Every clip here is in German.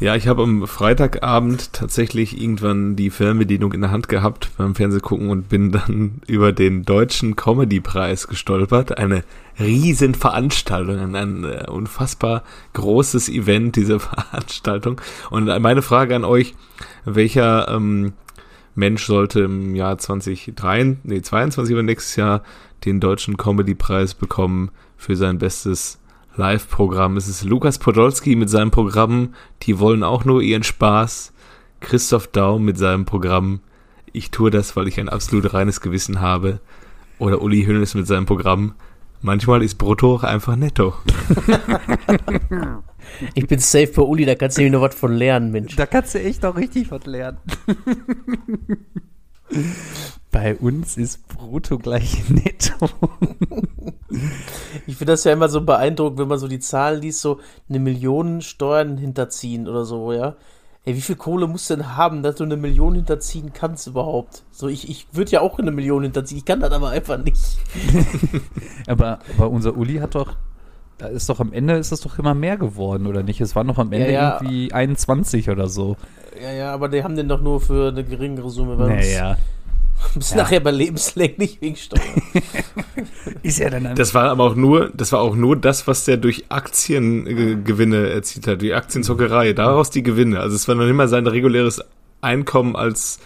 Ja, ich habe am Freitagabend tatsächlich irgendwann die Fernbedienung in der Hand gehabt beim Fernsehgucken und bin dann über den deutschen Comedy-Preis gestolpert. Eine riesen Veranstaltung, ein, äh, unfassbar großes Event, diese Veranstaltung. Und meine Frage an euch, welcher ähm, Mensch sollte im Jahr 2023, nee, 22 oder nächstes Jahr den deutschen Comedy-Preis bekommen für sein bestes Live-Programm. Es ist Lukas Podolski mit seinem Programm Die wollen auch nur ihren Spaß. Christoph Daum mit seinem Programm Ich tue das, weil ich ein absolut reines Gewissen habe. Oder Uli Hoeneß mit seinem Programm Manchmal ist Brutto einfach netto. ich bin safe bei Uli, da kannst du nämlich noch was von lernen, Mensch. Da kannst du echt auch richtig was lernen. Bei uns ist Brutto gleich Netto. ich finde das ja immer so beeindruckend, wenn man so die Zahlen liest, so eine Million Steuern hinterziehen oder so, ja. Ey, wie viel Kohle musst du denn haben, dass du eine Million hinterziehen kannst überhaupt? So, ich, ich würde ja auch eine Million hinterziehen, ich kann das aber einfach nicht. aber, aber unser Uli hat doch, da ist doch am Ende ist es doch immer mehr geworden, oder nicht? Es waren noch am Ende ja, ja. irgendwie 21 oder so. Ja, ja, aber die haben den doch nur für eine geringere Summe. Naja. Bis ja. nachher bei lebenslänglich wegen Steuern. ist ja dann das war aber auch nur, das war auch nur das, was der durch Aktiengewinne erzielt hat, die Aktienzockerei, daraus die Gewinne. Also es war noch immer sein reguläres Einkommen als,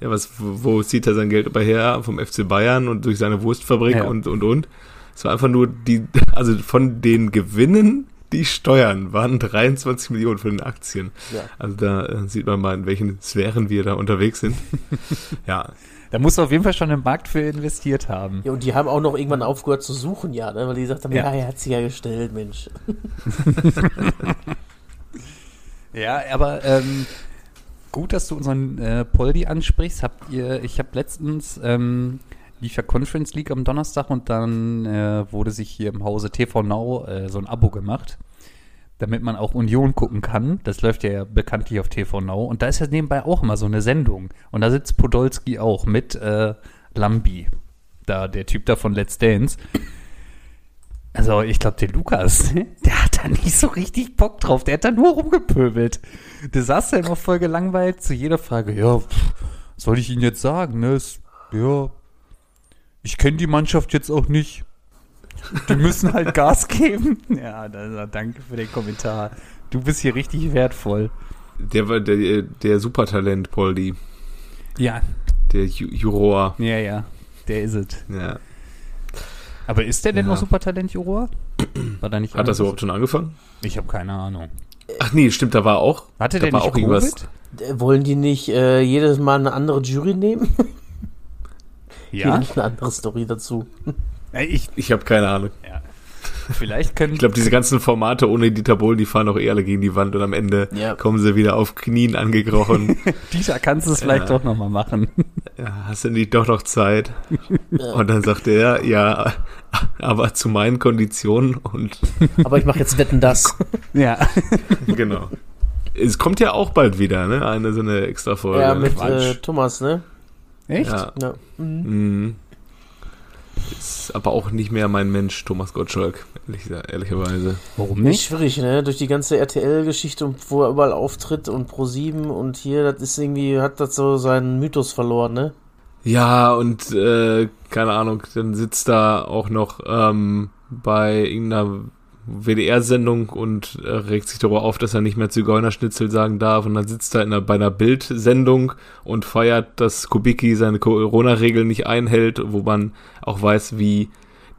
ja, was, wo zieht er sein Geld über her? Vom FC Bayern und durch seine Wurstfabrik ja. und, und, und. Es war einfach nur die, also von den Gewinnen die Steuern waren 23 Millionen von den Aktien. Ja. Also da äh, sieht man mal, in welchen Sphären wir da unterwegs sind. ja. Da muss auf jeden Fall schon im Markt für investiert haben. Ja, und die haben auch noch irgendwann aufgehört zu suchen, ja, ne? weil die gesagt haben, ja, ja er hat sich ja gestellt, Mensch. ja, aber ähm, gut, dass du unseren äh, Poldi ansprichst. Habt ihr, ich habe letztens ähm, lief ja Conference League am Donnerstag und dann äh, wurde sich hier im Hause TV Now äh, so ein Abo gemacht damit man auch Union gucken kann. Das läuft ja bekanntlich auf TV Now. Und da ist ja nebenbei auch immer so eine Sendung. Und da sitzt Podolski auch mit äh, Lambi. Da, der Typ da von Let's Dance. Also, ich glaube, der Lukas, der hat da nicht so richtig Bock drauf. Der hat da nur rumgepöbelt. Der saß da immer voll gelangweilt zu jeder Frage. Ja, pff, soll ich Ihnen jetzt sagen, ne? Ist, ja, ich kenne die Mannschaft jetzt auch nicht. Die müssen halt Gas geben. Ja, da, danke für den Kommentar. Du bist hier richtig wertvoll. Der war der, der Supertalent, Poldi. Ja. Der Ju Juror. Ja, ja. Der ist es. Ja. Aber ist der denn ja. noch Supertalent, Juror? War da nicht Hat das überhaupt schon angefangen? Ich habe keine Ahnung. Ach nee, stimmt, da war auch. Hatte da der war nicht auch Covid? irgendwas. Äh, wollen die nicht äh, jedes Mal eine andere Jury nehmen? Ja. Hier eine andere Story dazu. Ich, ich habe keine Ahnung. Ja. Vielleicht können. Ich glaube, diese ganzen Formate ohne Dieter Bohlen, die fahren auch eher alle gegen die Wand und am Ende ja. kommen sie wieder auf Knien angekrochen. Dieter, kannst du es vielleicht ja. doch nochmal machen? Ja, hast du nicht doch noch Zeit? Und dann sagt er, ja, aber zu meinen Konditionen und. Aber ich mache jetzt Wetten das. ja. Genau. Es kommt ja auch bald wieder, ne? Eine so eine extra Folge. Ja, mit äh, Thomas, ne? Echt? Ja. ja. Mhm. mhm. Ist aber auch nicht mehr mein Mensch, Thomas Gottschalk, ehrlich, ehrlicherweise. Warum nicht? Schwierig, ne? Durch die ganze RTL-Geschichte, wo er überall auftritt und Pro7 und hier, das ist irgendwie, hat das so seinen Mythos verloren, ne? Ja, und äh, keine Ahnung, dann sitzt da auch noch ähm, bei irgendeiner WDR-Sendung und äh, regt sich darüber auf, dass er nicht mehr Zigeunerschnitzel sagen darf. Und dann sitzt er in einer, bei einer Bild-Sendung und feiert, dass Kubicki seine Corona-Regeln nicht einhält, wo man auch weiß, wie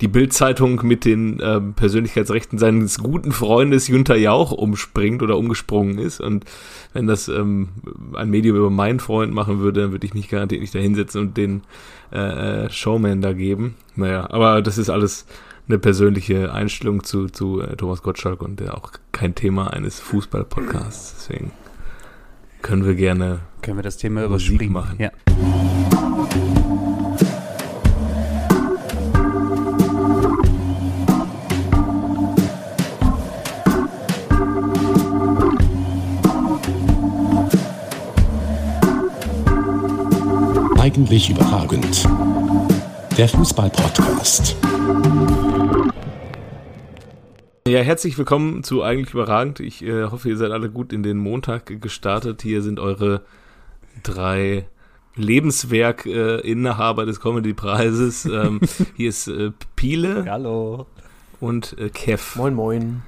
die Bild-Zeitung mit den ähm, Persönlichkeitsrechten seines guten Freundes Junter Jauch umspringt oder umgesprungen ist. Und wenn das ähm, ein Medium über meinen Freund machen würde, dann würde ich mich garantiert nicht da hinsetzen und den äh, äh Showman da geben. Naja, aber das ist alles eine persönliche Einstellung zu, zu äh, Thomas Gottschalk und der auch kein Thema eines Fußball-Podcasts. Deswegen können wir gerne können wir das Thema überspringen machen. Ja. Eigentlich überragend. Der Fußball-Podcast. Ja, herzlich willkommen zu Eigentlich Überragend. Ich äh, hoffe, ihr seid alle gut in den Montag gestartet. Hier sind eure drei Lebenswerk-Inhaber äh, des Comedy-Preises. Ähm, hier ist äh, Piele Hallo. und äh, Kev. Moin, moin.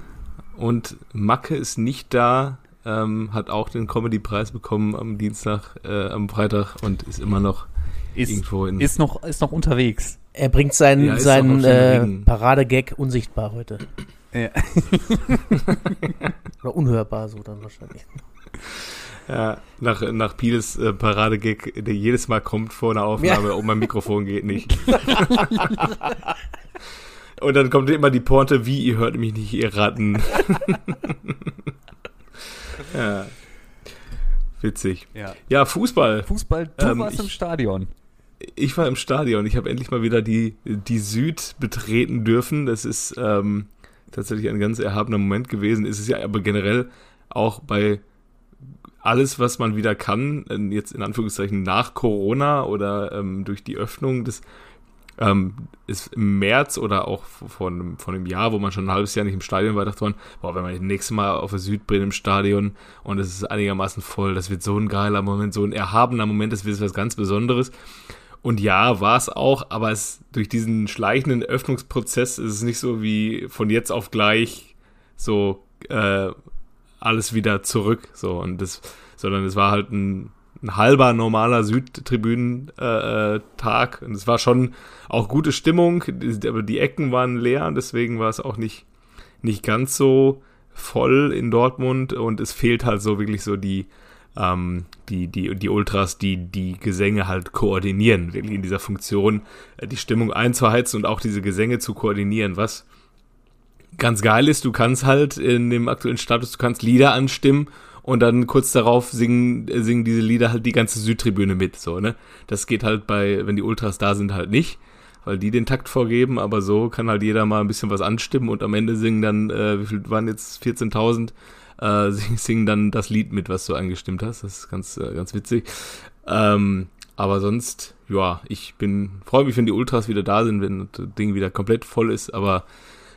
Und Macke ist nicht da, ähm, hat auch den Comedy-Preis bekommen am Dienstag, äh, am Freitag und ist immer noch Ist, irgendwo in. ist, noch, ist noch unterwegs. Er bringt seinen, Ja, seinen äh. Paradegag unsichtbar heute. Ja. Oder unhörbar so dann wahrscheinlich. ja, nach, nach Piles äh, Paradegag, der jedes Mal kommt vor einer Aufnahme, oh, mein Mikrofon geht nicht. Und dann kommt immer die Porte, wie, ihr hört mich nicht, ihr Ratten. ja. Witzig. ja. Ja, Fußball. Fußball, du Ähm, warst ich- im Stadion. Ich war im Stadion. Ich habe endlich mal wieder die, die Süd betreten dürfen. Das ist ähm, tatsächlich ein ganz erhabener Moment gewesen. Ist es ja aber generell auch bei alles, was man wieder kann, jetzt in Anführungszeichen nach Corona oder ähm, durch die Öffnung des ähm, ist im März oder auch einem, vor einem Jahr, wo man schon ein halbes Jahr nicht im Stadion war, dachte man, boah, wenn man das nächste Mal auf der Süd bin im Stadion und es ist einigermaßen voll, das wird so ein geiler Moment, so ein erhabener Moment, das wird was ganz Besonderes. Und ja, war es auch, aber es durch diesen schleichenden Öffnungsprozess ist es nicht so wie von jetzt auf gleich so äh, alles wieder zurück. So und das, sondern es war halt ein, ein halber normaler Südtribünen-Tag. Äh, und es war schon auch gute Stimmung, aber die Ecken waren leer, deswegen war es auch nicht, nicht ganz so voll in Dortmund und es fehlt halt so wirklich so die, ähm, die, die, die Ultras, die die Gesänge halt koordinieren, wirklich in dieser Funktion, äh, die Stimmung einzuheizen und auch diese Gesänge zu koordinieren, was ganz geil ist, du kannst halt in dem aktuellen Status, du kannst Lieder anstimmen und dann kurz darauf singen, äh, singen diese Lieder halt die ganze Südtribüne mit, so, ne? Das geht halt bei, wenn die Ultras da sind, halt nicht, weil die den Takt vorgeben, aber so kann halt jeder mal ein bisschen was anstimmen und am Ende singen dann, äh, wie viel waren jetzt 14.000, äh, singen, dann das Lied mit, was du angestimmt hast. Das ist ganz, äh, ganz witzig. Ähm, aber sonst, ja, ich bin, freue mich, wenn die Ultras wieder da sind, wenn das Ding wieder komplett voll ist, aber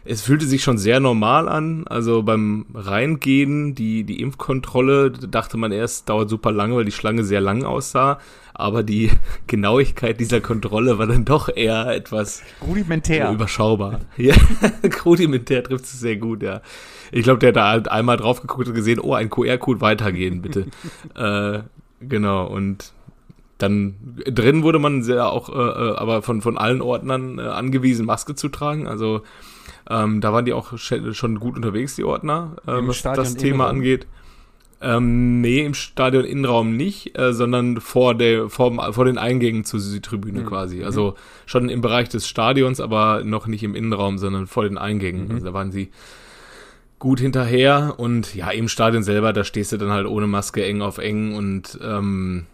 es fühlte sich schon sehr normal an. Also beim Reingehen, die, die Impfkontrolle, dachte man erst, dauert super lange, weil die Schlange sehr lang aussah. Aber die Genauigkeit dieser Kontrolle war dann doch eher etwas Rudimentär. überschaubar. Ja, rudimentär trifft es sehr gut, ja. Ich glaube, der hat da halt einmal drauf geguckt und gesehen, oh, ein QR-Code weitergehen, bitte. äh, genau, und dann drin wurde man sehr auch, äh, äh, aber von, von allen Ordnern äh, angewiesen, Maske zu tragen. Also ähm, da waren die auch sch- schon gut unterwegs, die Ordner, äh, was Stadion das Thema Innenraum? angeht. Ähm, nee, im Stadion Innenraum nicht, äh, sondern vor der vor, vor den Eingängen zur Südtribüne Mhm. quasi. Also schon im Bereich des Stadions, aber noch nicht im Innenraum, sondern vor den Eingängen. Mhm. Also da waren sie gut hinterher und ja, im Stadion selber, da stehst du dann halt ohne Maske eng auf eng und ähm,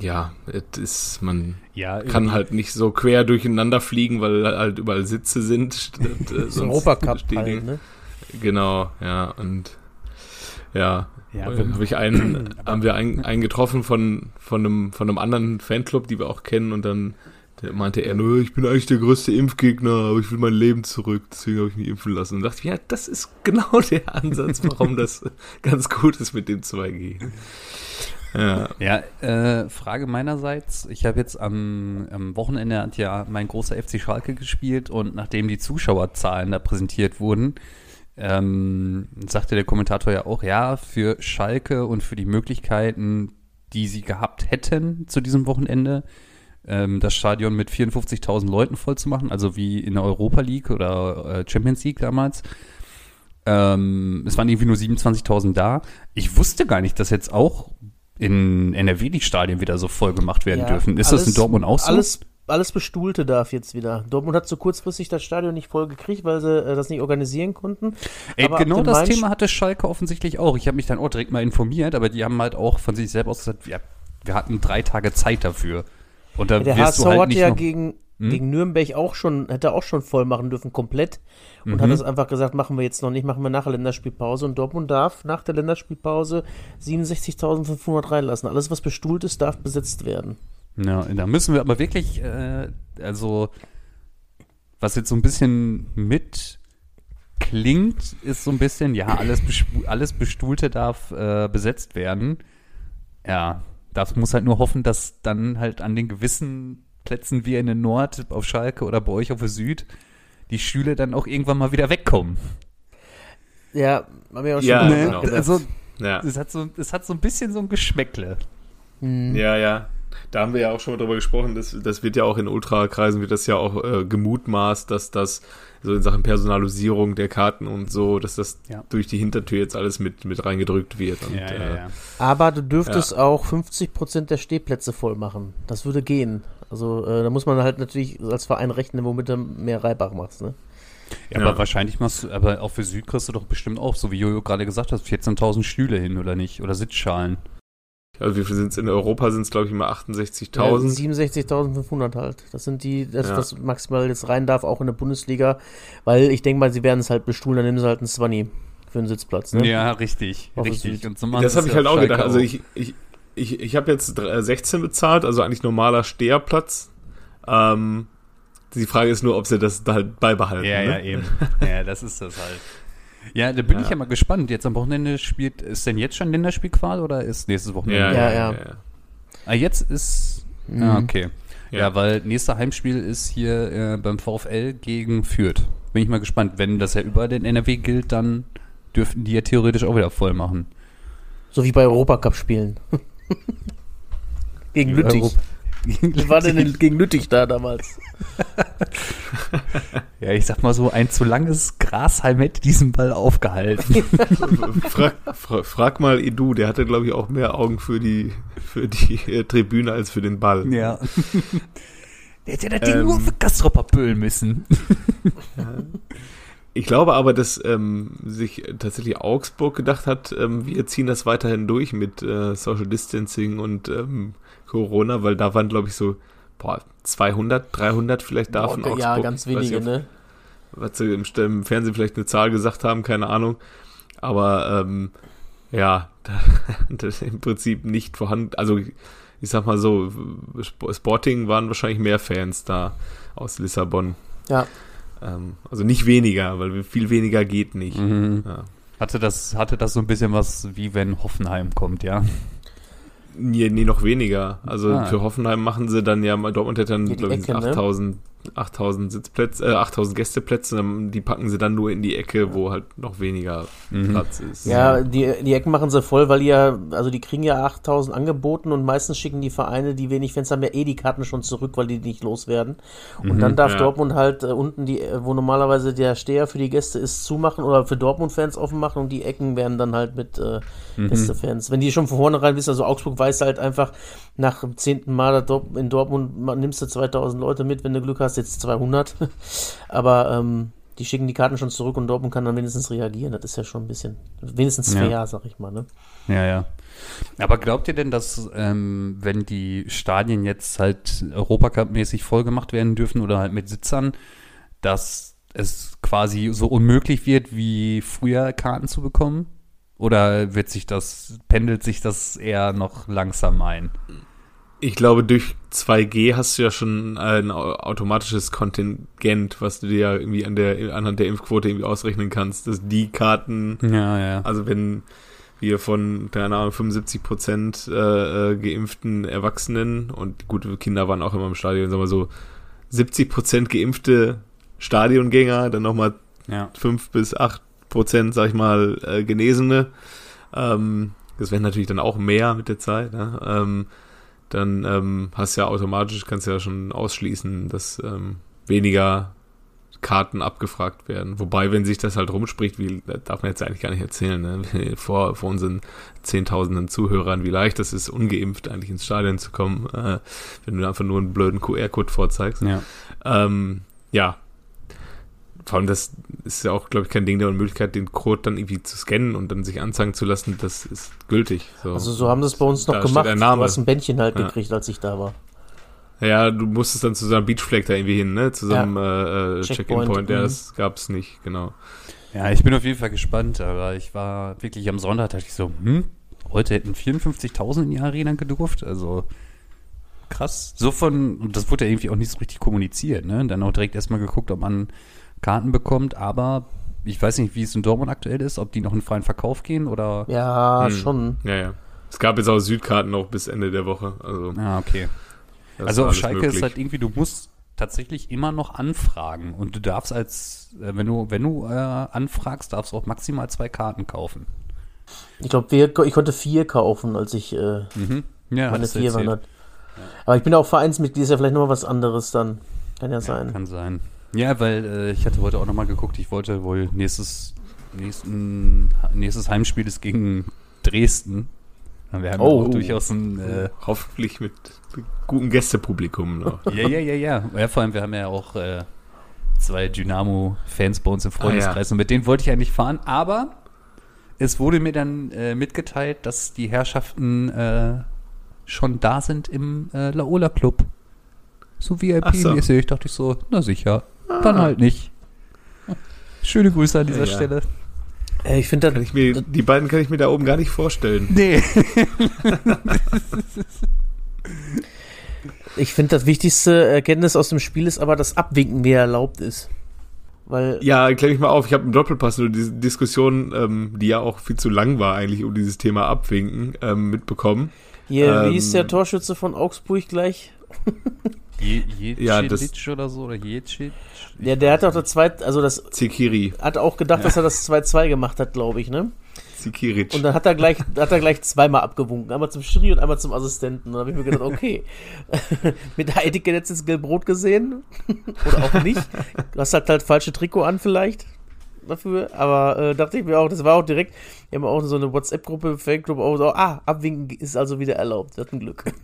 ja, es ist, man ja, kann halt nicht so quer durcheinander fliegen, weil halt überall Sitze sind. äh, So ein Europacup halt, ne? Genau, ja, und ja, Ja, äh, wenn- hab ich einen, haben wir einen, einen getroffen von, von, einem, von einem anderen Fanclub, die wir auch kennen, und dann der meinte er, nö, ich bin eigentlich der größte Impfgegner, aber ich will mein Leben zurück, deswegen habe ich mich impfen lassen. Und dachte ich, ja, das ist genau der Ansatz, warum das ganz gut ist mit dem 2G. Ja, Ja, äh, Frage meinerseits. Ich habe jetzt am, am Wochenende hat ja mein großer FC Schalke gespielt und nachdem die Zuschauerzahlen da präsentiert wurden, ähm, sagte der Kommentator ja auch, ja, für Schalke und für die Möglichkeiten, die sie gehabt hätten zu diesem Wochenende, ähm, das Stadion mit 54.000 Leuten voll zu machen, also wie in der Europa League oder äh, Champions League damals. Ähm, es waren irgendwie nur 27.000 da. Ich wusste gar nicht, dass jetzt auch in NRW die Stadien wieder so voll gemacht werden Ja, dürfen. Ist das in alles- Dortmund auch so? Alles, alles Bestuhlte darf jetzt wieder. Dortmund hat so kurzfristig das Stadion nicht voll gekriegt, weil sie äh, das nicht organisieren konnten. Ey, aber ab genau das Main- Thema hatte Schalke offensichtlich auch. Ich habe mich dann auch direkt mal informiert, aber die haben halt auch von sich selbst aus gesagt, ja, wir hatten drei Tage Zeit dafür. Und da Der wirst HSV du halt hatte nicht ja gegen, Hm? gegen Nürnberg auch schon, hätte auch schon voll machen dürfen, komplett. Und Mhm. hat es einfach gesagt, machen wir jetzt noch nicht, machen wir nach der Länderspielpause. Und Dortmund darf nach der Länderspielpause 67.500 reinlassen. Alles, was bestuhlt ist, darf besetzt werden. Ja, da müssen wir aber wirklich, äh, also was jetzt so ein bisschen mit klingt, ist so ein bisschen, ja, alles, alles Bestuhlte darf äh, besetzt werden. Ja, das muss halt nur hoffen, dass dann halt an den gewissen Plätzen wie in der Nord auf Schalke oder bei euch auf der Süd die Stühle dann auch irgendwann mal wieder wegkommen. Ja, haben wir auch schon Ja, mal genau. Also, Ja. es hat, so, es hat so ein bisschen so ein Geschmäckle. Mhm. Ja, ja. Da haben wir ja auch schon mal drüber gesprochen. Das, das wird ja auch in Ultrakreisen wird das ja auch äh, gemutmaßt, dass das so in Sachen Personalisierung der Karten und so, dass das Ja. durch die Hintertür jetzt alles mit, mit reingedrückt wird. Und, äh, Aber du dürftest auch 50% der Stehplätze voll machen. Das würde gehen. Also äh, da muss man halt natürlich als Verein rechnen, womit du mehr Reibach machst. Ne? Ja, Ja. aber wahrscheinlich machst du, aber auch für Süd kriegst du doch bestimmt auch, so wie Jojo gerade gesagt hat, 14.000 Stühle hin, oder nicht? Oder Sitzschalen. Also wie viel sind es in Europa? Sind es glaube ich immer 68.000. Ja, 67.500 halt. Das sind die, das, Ja. was maximal jetzt rein darf, auch in der Bundesliga. Weil ich denke mal, sie werden es halt bestuhlen, dann nehmen sie halt einen Zwanni für einen Sitzplatz. Ne? Ja, richtig, richtig. Und so Das habe ich halt ja auch gedacht. Also auch. ich, ich, ich, ich habe jetzt dr- 16 bezahlt, also eigentlich normaler Steherplatz. Ähm, die Frage ist nur, ob sie das da halt beibehalten. Ja, ne? ja, eben. Ja, das ist das halt. Ja, da bin Ja. ich ja mal gespannt. Jetzt am Wochenende spielt, ist denn jetzt schon Länderspielqual oder ist nächstes Wochenende? Ja, Ja, ja, ja. Ah, jetzt ist. Mhm. Ah, okay. Ja. Ja. weil nächster Heimspiel ist hier äh, beim VfL gegen Fürth. Bin ich mal gespannt. Wenn das ja über den NRW gilt, dann dürften die ja theoretisch auch wieder voll machen. So wie bei Europacup-Spielen. gegen Lüttich. Europa- Wie war denn gegen Lüttich da damals? Ja, ich sag mal so, ein zu langes Grashalm hätte diesen Ball aufgehalten. frag, fra frag mal Edu, der hatte, glaube ich, auch mehr Augen für die, für die äh, Tribüne als für den Ball. ja. Der hätte das Ding Ähm. nur für Gastropper pölen müssen. Ich glaube aber, dass ähm, sich tatsächlich Augsburg gedacht hat, ähm, wir ziehen das weiterhin durch mit äh, Social Distancing und ähm, Corona, weil da waren, glaube ich, so boah, 200, 300 vielleicht da von Boah, Augsburg. ja, ganz wenige, nicht, ne? was sie im, im Fernsehen vielleicht eine Zahl gesagt haben, keine Ahnung. Aber ähm, ja, da, das ist im Prinzip nicht vorhanden. Also ich sag mal so, Sp- Sporting waren wahrscheinlich mehr Fans da aus Lissabon. Ja. Ähm, also nicht weniger, weil viel weniger geht nicht. Mhm. Ja. Hatte das, hatte das so ein bisschen was, wie wenn Hoffenheim kommt, ja? Nee, nee, noch weniger. Also Ah. für Hoffenheim machen sie dann ja, Dortmund hat dann, glaube ich, Ecke, ne? 8000, 8000 Sitzplätze, äh, 8000 Gästeplätze, die packen sie dann nur in die Ecke, wo halt noch weniger Mhm. Platz ist. Ja, die, die Ecken machen sie voll, weil die ja, also die kriegen ja 8000 angeboten und meistens schicken die Vereine, die wenig Fans haben, ja eh die Karten schon zurück, weil die nicht loswerden. Und dann darf ja. Dortmund halt äh, unten die, äh, wo normalerweise der Steher für die Gäste ist, zumachen oder für Dortmund-Fans offen machen und die Ecken werden dann halt mit äh, Gästefans. Wenn die schon von vornherein wissen, also Augsburg weiß halt einfach, nach dem zehnten Mal in Dortmund nimmst du 2000 Leute mit, wenn du Glück hast, jetzt 200. Aber ähm, die schicken die Karten schon zurück und Dortmund kann dann wenigstens reagieren. Das ist ja schon ein bisschen, wenigstens Ja. fair, sag ich mal. Ne? Ja, ja. Aber glaubt ihr denn, dass ähm, wenn die Stadien jetzt halt Europacup-mäßig vollgemacht werden dürfen oder halt mit Sitzern, dass es quasi so unmöglich wird, wie früher Karten zu bekommen? Oder wird sich das, pendelt sich das eher noch langsam ein? Ich glaube, durch 2G hast du ja schon ein au- automatisches Kontingent, was du dir ja irgendwie an der, anhand der Impfquote irgendwie ausrechnen kannst, dass die Karten, Ja, ja. also wenn wir von, keine Ahnung, 75 Prozent äh, äh, geimpften Erwachsenen und gute Kinder waren auch immer im Stadion, sagen wir so, 70 Prozent geimpfte Stadiongänger, dann nochmal ja. 5 bis 8 Prozent, sag ich mal, äh, Genesene. Ähm, das werden natürlich dann auch mehr mit der Zeit. Ne? Ähm, dann ähm, hast du ja automatisch, kannst du ja schon ausschließen, dass ähm, weniger Karten abgefragt werden. Wobei, wenn sich das halt rumspricht, wie darf man jetzt eigentlich gar nicht erzählen, ne? vor, vor unseren zehntausenden Zuhörern, wie leicht das ist, ungeimpft eigentlich ins Stadion zu kommen, äh, wenn du einfach nur einen blöden QR-Code vorzeigst. ja. Ähm, ja. Vor allem, das ist ja auch, glaube ich, kein Ding der Unmöglichkeit, den Code dann irgendwie zu scannen und dann sich anzeigen zu lassen, das ist gültig. So. Also so haben sie es bei uns noch Da gemacht. Du hast ein Bändchen halt Ja. gekriegt, als ich da war. ja, du musstest dann zu so einem Beachflag da irgendwie hin, ne? Zu so einem äh, äh, Checkpoint, Check-in-Point. Ja, mhm. das gab's nicht, genau. Ja, ich bin auf jeden Fall gespannt, aber ich war wirklich am Sonntag, dachte ich so, hm, heute hätten 54.000 in die Arena gedurft, also krass. So von, und das wurde ja irgendwie auch nicht so richtig kommuniziert, ne? Dann auch direkt erstmal geguckt, ob man Karten bekommt, aber ich weiß nicht, wie es in Dortmund aktuell ist, ob die noch in freien Verkauf gehen oder. Ja, Hm. schon. Ja, ja. Es gab jetzt auch Südkarten noch bis Ende der Woche. Also, Ah, okay. Also auf Schalke möglich. ist halt irgendwie, du musst tatsächlich immer noch anfragen und du darfst als, äh, wenn du, wenn du äh, anfragst, darfst du auch maximal zwei Karten kaufen. Ich glaube, ich konnte vier kaufen, als ich äh, Mhm. Ja, meine vier waren. Aber ich bin auch Vereinsmitglied, ist ja vielleicht nochmal was anderes dann. Kann ja Ja, sein. kann sein. Ja, weil äh, ich hatte heute auch nochmal geguckt, ich wollte wohl nächstes, nächsten, nächstes Heimspiel ist gegen Dresden. Wir haben Oh. auch durchaus ein, äh, Hoffentlich mit gutem Gästepublikum noch. ja, ja, ja, ja. Ja, vor allem, wir haben ja auch äh, zwei Dynamo-Fans bei uns im Freundeskreis und mit denen wollte ich eigentlich fahren, aber es wurde mir dann äh, mitgeteilt, dass die Herrschaften äh, schon da sind im äh, Laola Club. So Ach so. VIP-mäßig. Dachte ich so, na sicher, dann halt nicht. Schöne Grüße an dieser Ja, ja. Stelle. Ich finde ich die beiden kann ich mir da oben gar nicht vorstellen. Nee. Ich finde, das wichtigste Erkenntnis aus dem Spiel ist aber, dass Abwinken mehr erlaubt ist. Weil, Ja, klär mich mal auf. Ich habe im Doppelpass nur diese Diskussion, ähm, die ja auch viel zu lang war eigentlich, um dieses Thema Abwinken ähm, mitbekommen. hier, Ähm, wie hieß der Torschütze von Augsburg gleich? Je, je, Ja, das- oder so, oder Jecic? Ja, der hat auch das zweite, also das Zikiri. hat auch gedacht, dass er das 2-2 gemacht hat, glaube ich, ne? Zikiric. Und dann hat er gleich, hat er gleich zweimal abgewunken. Einmal zum Schiri und einmal zum Assistenten. Und dann habe ich mir gedacht, okay. Mit der Etikette jetzt ins Gelb-Rot gesehen. Oder auch nicht. Du hast halt halt falsche Trikot an vielleicht dafür. Aber äh, dachte ich mir auch, das war auch direkt, wir haben auch so eine WhatsApp-Gruppe, Fanclub, auch so, ah, abwinken ist also wieder erlaubt. Wir hatten Glück.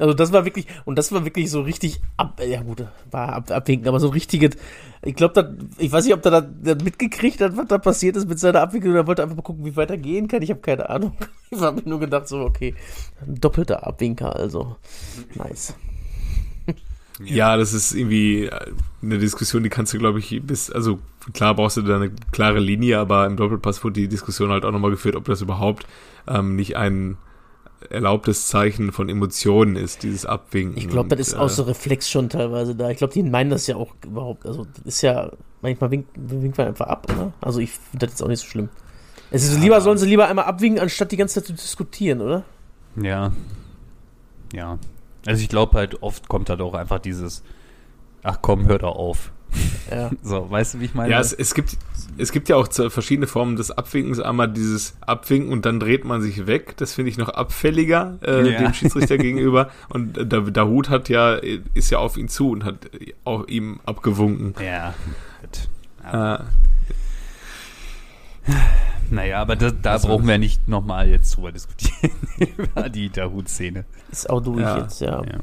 also das war wirklich, und das war wirklich so richtig ab, ja gut, war ab, abwinken, aber so ein richtiges, ich glaube, ich weiß nicht, ob der da mitgekriegt hat, was da passiert ist mit seiner Abwicklung, oder wollte einfach mal gucken, wie weiter gehen kann. Ich habe keine Ahnung. Ich habe nur gedacht, so, okay, doppelter Abwinker, also nice. Ja, das ist irgendwie eine Diskussion, die kannst du, glaube ich, bis, also klar brauchst du da eine klare Linie, aber im Doppelpass wurde die Diskussion halt auch nochmal geführt, ob das überhaupt ähm, nicht ein erlaubtes Zeichen von Emotionen ist, dieses Abwinken. Ich glaube, das ist äh, auch so Reflex schon teilweise da. Ich glaube, die meinen das ja auch überhaupt. Also, das ist ja, manchmal winkt, winkt man einfach ab, oder? Also, ich finde das jetzt auch nicht so schlimm. Es ist lieber, sollen sie lieber einmal abwinken, anstatt die ganze Zeit zu diskutieren, oder? Ja. Ja. Also ich glaube halt, oft kommt halt auch einfach dieses, ach komm, hör doch auf. Ja. So, weißt du, wie ich meine? Ja, es, es, gibt, es gibt ja auch verschiedene Formen des Abwinkens. Einmal dieses Abwinken und dann dreht man sich weg. Das finde ich noch abfälliger äh, Ja. dem Schiedsrichter gegenüber. Und äh, der, der Hut hat ja, ist ja auf ihn zu und hat auch ihm abgewunken. ja. Äh, naja, aber da, da Also- brauchen wir nicht nochmal jetzt drüber diskutieren, über die Dahut-Szene. Ist auch durch Ja. jetzt, ja. Ja.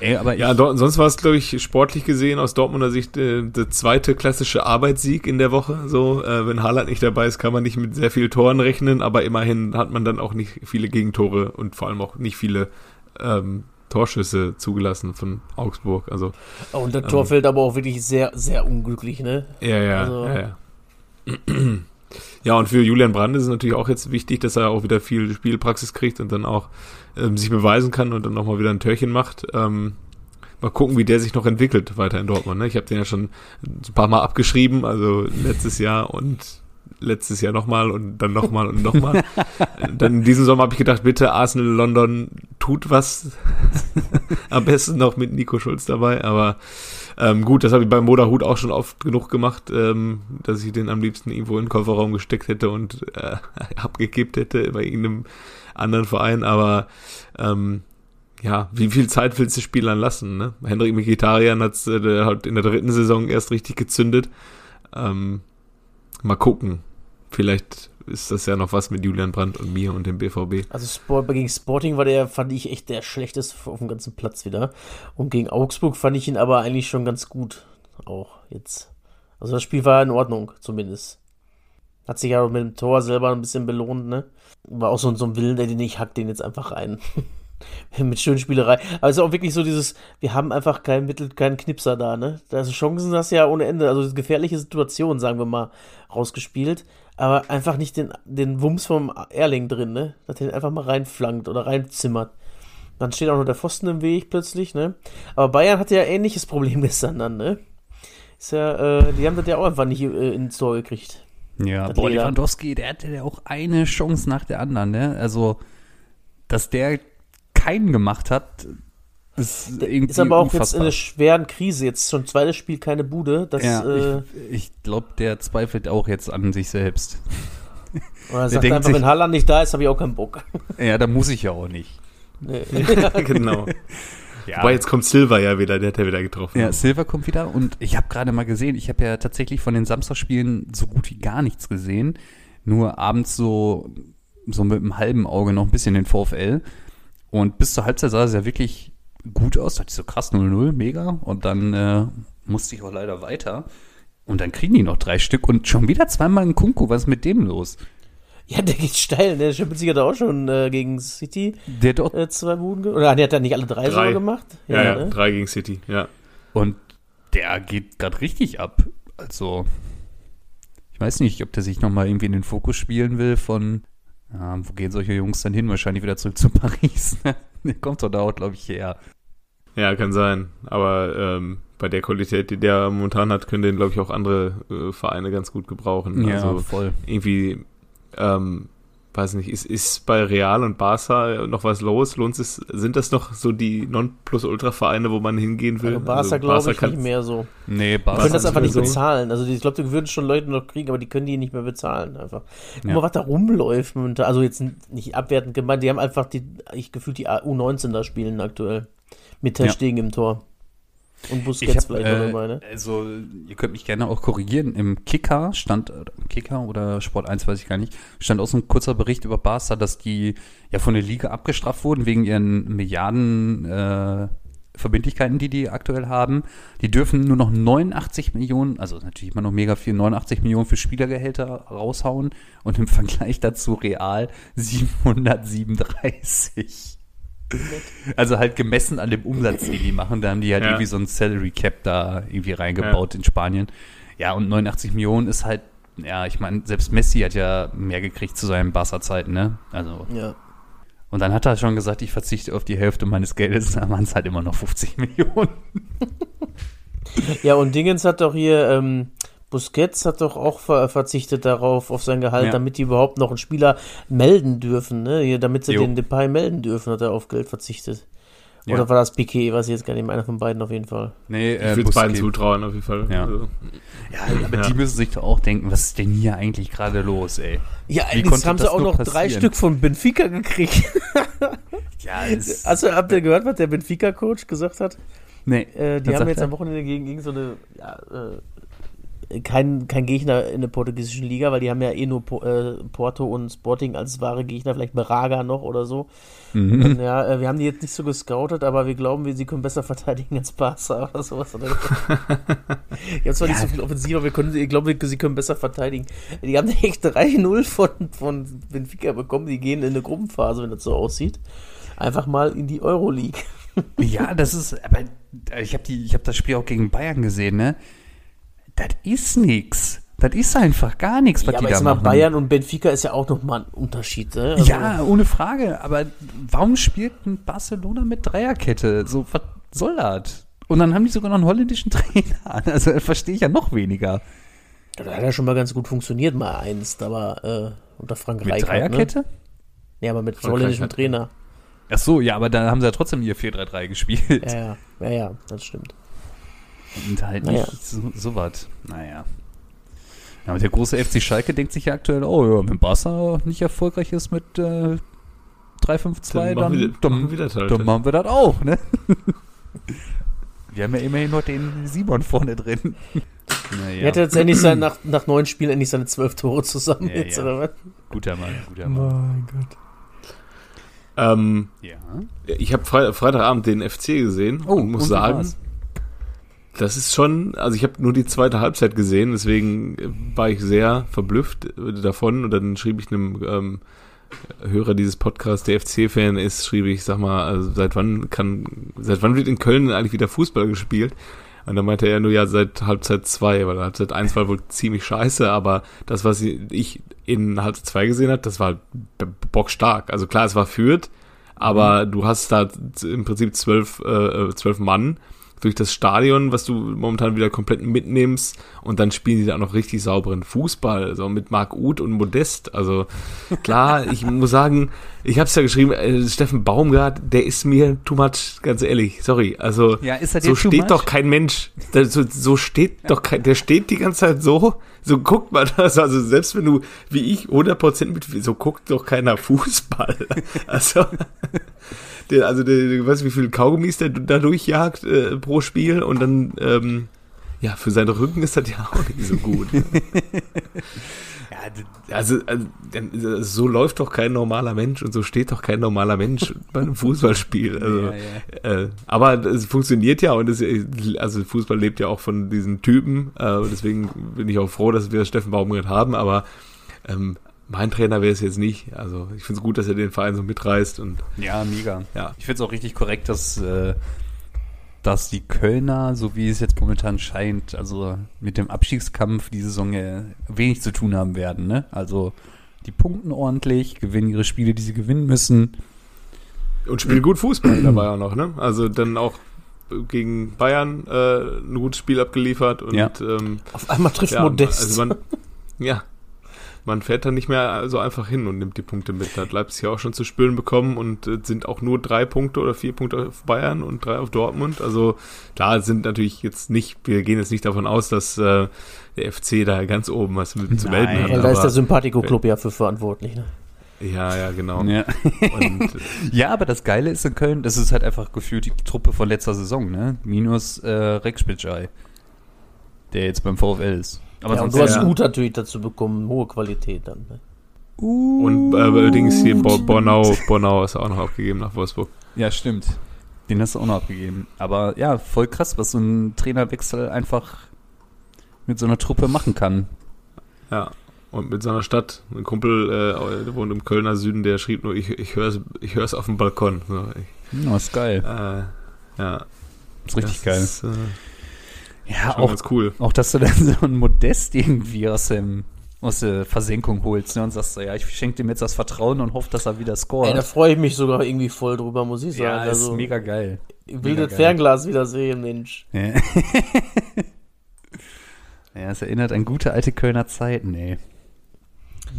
Ey, aber ja, dort, sonst war es, glaube ich, sportlich gesehen aus Dortmunder Sicht äh, der zweite klassische Arbeitssieg in der Woche. So, äh, wenn Haaland nicht dabei ist, kann man nicht mit sehr vielen Toren rechnen, aber immerhin hat man dann auch nicht viele Gegentore und vor allem auch nicht viele ähm, Torschüsse zugelassen von Augsburg. Also Oh, und das Tor Ähm. fällt aber auch wirklich sehr, sehr unglücklich, ne? Ja, ja, Also- ja, ja. Ja, und für Julian Brand ist es natürlich auch jetzt wichtig, dass er auch wieder viel Spielpraxis kriegt und dann auch ähm, sich beweisen kann und dann nochmal wieder ein Törchen macht. Ähm, mal gucken, wie der sich noch entwickelt weiter in Dortmund. Ne? Ich habe den ja schon ein paar Mal abgeschrieben, also letztes Jahr und letztes Jahr nochmal und dann nochmal und nochmal. dann in diesem Sommer habe ich gedacht, bitte Arsenal London tut was. Am besten noch mit Nico Schulz dabei, aber ähm, gut, das habe ich beim Moderhut auch schon oft genug gemacht, ähm, dass ich den am liebsten irgendwo in den Kofferraum gesteckt hätte und äh, abgekippt hätte bei irgendeinem anderen Verein, aber ähm, ja, wie viel Zeit willst du Spielern lassen? Ne? Hendrik Mkhitaryan hat äh, hat in der dritten Saison erst richtig gezündet. Ähm, mal gucken. Vielleicht ist das ja noch was mit Julian Brandt und mir und dem BVB. Also Sport, gegen Sporting war der, fand ich echt der schlechteste auf dem ganzen Platz wieder. Und gegen Augsburg fand ich ihn aber eigentlich schon ganz gut. Auch jetzt. Also das Spiel war in Ordnung, zumindest. Hat sich ja auch mit dem Tor selber ein bisschen belohnt, ne? War auch so, so ein Willen, der den ich hack den jetzt einfach rein. mit schönen Spielerei. Aber es ist auch wirklich so dieses, wir haben einfach kein Mittel, keinen Knipser da, ne? Also Chancen hast du ja ohne Ende, also gefährliche Situationen, sagen wir mal, rausgespielt. Aber einfach nicht den, den Wumms vom Erling drin, ne? Dass er den einfach mal reinflankt oder reinzimmert. Dann steht auch noch der Pfosten im Weg plötzlich, ne? Aber Bayern hatte ja ähnliches Problem gestern dann, ne? Ist ja, äh, die haben das ja auch einfach nicht äh, ins Tor gekriegt. Ja, boah. Lewandowski, der hatte ja auch eine Chance nach der anderen, ne? Also, dass der keinen gemacht hat, ist irgendwie Ist aber auch jetzt in unfassbar. einer schweren Krise. Jetzt schon zweites Spiel keine Bude. Das, ja, äh, ich ich glaube, der zweifelt auch jetzt an sich selbst. oder sagt denkt einfach, sich- wenn Haaland nicht da ist, habe ich auch keinen Bock. Ja, da muss ich ja auch nicht. Nee. genau. Ja, Wobei jetzt kommt Silva ja wieder, der hat ja wieder getroffen. Ja, Silver kommt wieder und ich habe gerade mal gesehen, ich habe ja tatsächlich von den Samstagspielen so gut wie gar nichts gesehen. Nur abends so, so mit einem halben Auge noch ein bisschen den VfL. Und bis zur Halbzeit sah es ja wirklich gut aus. Da dachte ich so krass 0-0, mega. Und dann äh, musste ich auch leider weiter. Und dann kriegen die noch drei Stück und schon wieder zweimal ein Kunku. Was ist mit dem los? Ja, der geht steil. ne? Der Champions League hat auch schon äh, gegen City Der hat doch äh, zwei Buden ge- Oder der hat er nicht alle drei, Drei. gemacht? ja, ja, ne? drei gegen City, ja. Und der geht gerade richtig ab. Also, ich weiß nicht, ob der sich nochmal irgendwie in den Fokus spielen will von, ja, wo gehen solche Jungs dann hin? Wahrscheinlich wieder zurück zu Paris. ne? der kommt doch da auch, glaube ich, her. Ja, kann sein. Aber ähm, bei der Qualität, die der momentan hat, können den, glaube ich, auch andere äh, Vereine ganz gut gebrauchen. also voll. irgendwie, ähm, weiß nicht, ist, ist bei Real und Barca noch was los? Lohnt es, sind das noch so die Non-Plus-Ultra-Vereine, wo man hingehen will? Also Barca Also glaube ich kann- nicht mehr so. Nee, Die Barca können das einfach nicht so. bezahlen. Also die- ich glaube, die würden schon Leute noch kriegen, aber die können die nicht mehr bezahlen einfach. Guck Ja. mal, was da rumläuft. momentan. Also jetzt nicht abwertend gemeint, die haben einfach die, ich gefühlt die U19 da spielen aktuell. Mit Ter Ja. Stegen im Tor. Und Ich Busquets vielleicht noch dabei, äh, ne? also, ihr könnt mich gerne auch korrigieren. Im Kicker stand, Kicker oder Sport 1, weiß ich gar nicht, stand auch so ein kurzer Bericht über Barca, dass die ja von der Liga abgestraft wurden wegen ihren Milliarden äh, Verbindlichkeiten, die die aktuell haben. Die dürfen nur noch 89 Millionen, also natürlich immer noch mega viel, 89 Millionen für Spielergehälter raushauen und im Vergleich dazu real 737. Also halt gemessen an dem Umsatz, den die machen, da haben die halt Ja. irgendwie so ein Salary Cap da irgendwie reingebaut in Spanien. Ja, und 89 Millionen ist halt, ja, ich meine, selbst Messi hat ja mehr gekriegt zu seinen Barca-Zeiten, ne? Also, Ja. und dann hat er schon gesagt, ich verzichte auf die Hälfte meines Geldes, da waren es halt immer noch 50 Millionen. ja, und Dingens hat doch hier, ähm, Busquets hat doch auch ver verzichtet darauf, auf sein Gehalt, Ja. damit die überhaupt noch einen Spieler melden dürfen, ne? Hier, damit sie Jo. den Depay melden dürfen, hat er auf Geld verzichtet. Ja. Oder war das Piquet, weiß ich jetzt gar nicht einer von beiden auf jeden Fall. Nee, Ich äh, würde es beiden zutrauen, auf jeden Fall. Ja. Also, Ja, aber Ja. die müssen sich doch auch denken, was ist denn hier eigentlich gerade los, ey? Ja, Wie jetzt konnte haben sie auch noch drei passieren? Stück von Benfica gekriegt. Ja, es, Also habt ihr gehört, was der Benfica-Coach gesagt hat? nee. Äh, die haben jetzt er? am Wochenende gegen, gegen so eine, ja, äh, kein, kein Gegner in der portugiesischen Liga, weil die haben ja eh nur po, äh, Porto und Sporting als wahre Gegner, vielleicht Braga noch oder so. Mhm. Und ja, äh, wir haben die jetzt nicht so gescoutet, aber wir glauben, wir, sie können besser verteidigen als Barca oder sowas. Oder? ich habe zwar nicht Ja. so viel Offensiv, aber wir können, ich glaube, sie können besser verteidigen. Die haben echt 3-0 von, von Benfica bekommen, die gehen in eine Gruppenphase, wenn das so aussieht. Einfach mal in die Euroleague. Ja, das ist, aber ich habe die, ich habe das Spiel auch gegen Bayern gesehen, ne? Das ist nix. Das ist einfach gar nichts, was Ja, die aber da jetzt mal machen. Bayern und Benfica ist ja auch nochmal ein Unterschied. Ne? Also, ja, ohne Frage. Aber warum spielt ein Barcelona mit Dreierkette? So, was soll das? Und dann haben die sogar noch einen holländischen Trainer. Also das verstehe ich ja noch weniger. Das hat ja schon mal ganz gut funktioniert, mal einst, aber äh, unter Frank Mit Rijkaard, Dreierkette? Ne? Ja, aber mit Frank holländischem Rijkaard. Trainer. Ach so, ja, aber da haben sie ja trotzdem ihr 4-3-3 gespielt. Ja, ja, ja, ja, das stimmt. Und halt Naja. nicht so, so was. Naja. Ja, und der große FC Schalke denkt sich ja aktuell, oh ja, wenn Barca nicht erfolgreich ist mit äh, 3-5-2, Dann dann, machen wir- dann, machen wir das halt. dann machen wir das auch, ne? wir haben ja immerhin noch den Simon vorne drin. Naja, Er hat jetzt endlich sein, nach, nach neun Spielen endlich seine zwölf Tore zusammen Ja, jetzt, ja. oder was? guter Mann, guter Mann. Mein Gott. ähm, Ja. ich habe Fre Freitagabend den FC gesehen Oh, und muss und sagen, war's? Das ist schon, also ich habe nur die zweite Halbzeit gesehen, deswegen äh, war ich sehr verblüfft äh, davon und dann schrieb ich einem ähm, Hörer dieses Podcasts, der FC-Fan ist, schrieb ich, sag mal, also seit wann kann, seit wann wird in Köln eigentlich wieder Fußball gespielt? Und dann meinte er nur, ja, seit Halbzeit zwei, weil Halbzeit eins war wohl ziemlich scheiße, aber das, was ich in Halbzeit zwei gesehen habe, das war b- bockstark. Also klar, es war Fürth, aber du hast da im Prinzip zwölf, äh, zwölf Mann, durch das Stadion, was du momentan wieder komplett mitnimmst und dann spielen die da auch noch richtig sauberen Fußball, so mit Marc Uth und Modest. Also klar, ich muss sagen, ich habe es ja geschrieben, äh, Steffen Baumgart, der ist mir too much, ganz ehrlich, sorry. Also Ja, so steht doch kein Mensch. Da- So, so steht doch kein, der steht die ganze Zeit so, so guckt man das, also selbst wenn du, wie ich, 100% mit, so guckt doch keiner Fußball. Also, der, also der, der, weißt du, wie viel Kaugummis der da durchjagt äh, pro Spiel und dann, ähm, ja, für seinen Rücken ist das ja auch nicht so gut. Ja, Also, also also so läuft doch kein normaler Mensch und so steht doch kein normaler Mensch bei einem Fußballspiel. Also, Ja, Äh, aber es funktioniert ja und es, also Fußball lebt ja auch von diesen Typen. Äh, deswegen bin ich auch froh, dass wir Steffen Baumgart haben. Aber ähm, mein Trainer wäre es jetzt nicht. Also ich finde es gut, dass er den Verein so mitreißt und ja, mega. ja. Ich finde es auch richtig korrekt, dass, äh, dass die Kölner, so wie es jetzt momentan scheint, also mit dem Abstiegskampf die Saison äh, wenig zu tun haben werden. Ne? Also die punkten ordentlich, gewinnen ihre Spiele, die sie gewinnen müssen. Und spielt gut Fußball dabei auch noch, ne? Also dann auch gegen Bayern äh, ein gutes Spiel abgeliefert und Ja. ähm, Auf einmal trifft Ja, Modest. Also man, ja, man fährt dann nicht mehr so einfach hin und nimmt die Punkte mit. Da hat Leipzig ja auch schon zu spüren bekommen und äh, sind auch nur drei Punkte oder vier Punkte auf Bayern und drei auf Dortmund. Also klar sind natürlich jetzt nicht, wir gehen jetzt nicht davon aus, dass äh, der FC da ganz oben was mit zu melden hat. ja, da ist der Sympathico-Club ja für verantwortlich. Ne? ja, ja, genau. Ja. Und, äh, ja, aber das Geile ist in Köln, das ist halt einfach gefühlt die Truppe von letzter Saison, ne? Minus äh, Rex Spitschei, der jetzt beim VfL ist. Aber ja, und du hast ja. Natürlich dazu bekommen, hohe Qualität dann. Ne? und äh, allerdings hier Bo Bornau, Bornau ist auch noch abgegeben nach Wolfsburg. Ja, stimmt. Den hast du auch noch abgegeben. Aber ja, voll krass, was so ein Trainerwechsel einfach mit so einer Truppe machen kann. Ja. Und mit seiner Stadt, ein Kumpel, äh, der wohnt im Kölner Süden, der schrieb nur, ich, ich höre es ich hör's auf dem Balkon. So, ich, Ja, ist geil. äh, ja, Ist richtig das geil. Ist, äh, ja, schon auch, ganz cool. auch, dass du dann so ein Modest irgendwie aus dem aus der Versenkung holst ne, und sagst so, ja, ich schenke dem jetzt das Vertrauen und hoffe, dass er wieder Ey, da scoret. freue ich mich sogar irgendwie voll drüber, muss ich sagen. ja, ist also, mega geil. ich will mega das geil. Fernglas wieder sehen, Mensch. Ja. ja, es erinnert an gute alte Kölner Zeiten, ey.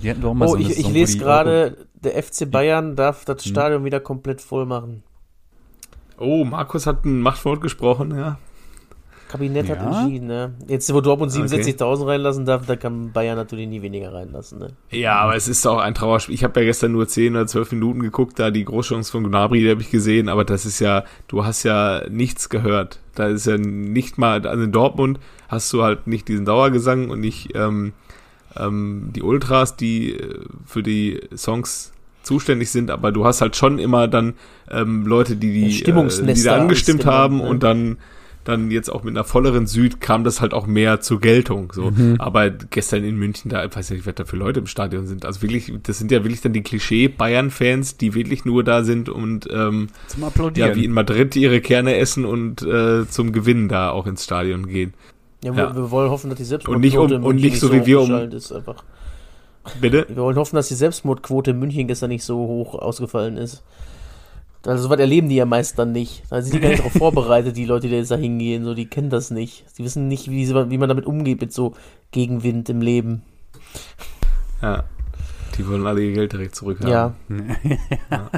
Die hatten doch mal Oh, so eine ich, ich Saison, lese gerade, der FC Bayern darf das Stadion wieder komplett voll machen. Oh, Markus hat ein Machtwort gesprochen, ja. Kabinett hat Ja? entschieden, ne? Jetzt, wo Dortmund Okay. 67.000 reinlassen darf, da kann Bayern natürlich nie weniger reinlassen, ne? Ja, aber es ist auch ein Trauerspiel. Ich habe ja gestern nur 10 oder 12 Minuten geguckt, da die Großchance von Gnabry, die habe ich gesehen, aber das ist ja, du hast ja nichts gehört. Da ist ja nicht mal, also in Dortmund hast du halt nicht diesen Dauergesang und nicht ähm, ähm, die Ultras, die äh, für die Songs zuständig sind, aber du hast halt schon immer dann ähm, Leute, die die, äh, die da angestimmt haben ne? und dann dann jetzt auch mit einer volleren Süd kam das halt auch mehr zur Geltung. So. Mhm. Aber gestern in München, da ich weiß nicht, wer da für Leute im Stadion sind. Also wirklich, das sind ja wirklich dann die Klischee-Bayern-Fans, die wirklich nur da sind und ähm, zum Applaudieren. ja, wie in Madrid ihre Kerne essen und äh, zum Gewinnen da auch ins Stadion gehen. Ja, Ja. Wir, wir wollen hoffen, dass die Selbstmordquote Und nicht um- und nicht so wie wir um- ist einfach. Bitte? Wir wollen hoffen, dass die Selbstmordquote in München gestern nicht so hoch ausgefallen ist. Also sowas erleben die ja meist dann nicht. Da sind die gar nicht darauf vorbereitet, die Leute, die jetzt da hingehen, so, die kennen das nicht. Die wissen nicht, wie, sie, wie man damit umgeht, mit so Gegenwind im Leben. Ja. Die wollen alle ihr Geld direkt zurückhaben. Ja.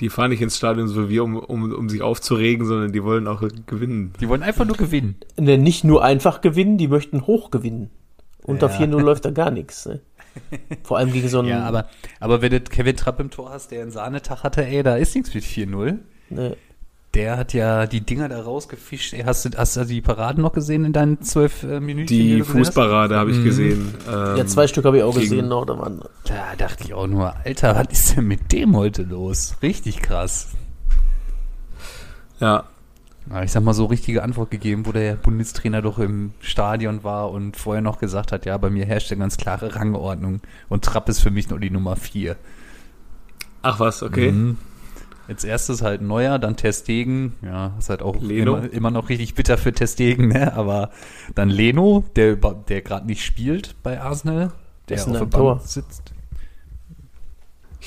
Die fahren nicht ins Stadion so wie wir, um, um, um sich aufzuregen, sondern die wollen auch gewinnen. Die wollen einfach nur gewinnen. Ne, Nicht nur einfach gewinnen, die möchten hoch gewinnen. Unter Ja. 4-0 läuft da gar nichts. Ne? Vor allem gegen so einen. Ja, aber, aber wenn du Kevin Trapp im Tor hast, der einen Sahnetag hatte, ey, da ist nichts mit 4-0. Ne, Der hat ja die Dinger da rausgefischt. Ey, hast, du, hast du die Paraden noch gesehen in deinen zwölf äh, Minuten? Die Fußparade habe ich Mhm. gesehen. Ähm, ja, zwei Stück habe ich auch gegen- gesehen noch. Da waren, Da dachte ich auch nur, Alter, was ist denn mit dem heute los? Richtig krass. Ja, ich sag mal, so richtige Antwort gegeben, wo der Bundestrainer doch im Stadion war und vorher noch gesagt hat, ja, bei mir herrscht eine ganz klare Rangordnung und Trapp ist für mich nur die Nummer vier. ach was, okay. Mhm. Als erstes halt Neuer, dann Testegen, ja, ist halt auch Leno. immer, immer noch richtig bitter für Testegen, ne? Aber dann Leno, der, über- der gerade nicht spielt bei Arsenal, der auf dem einem Tor. Bank sitzt.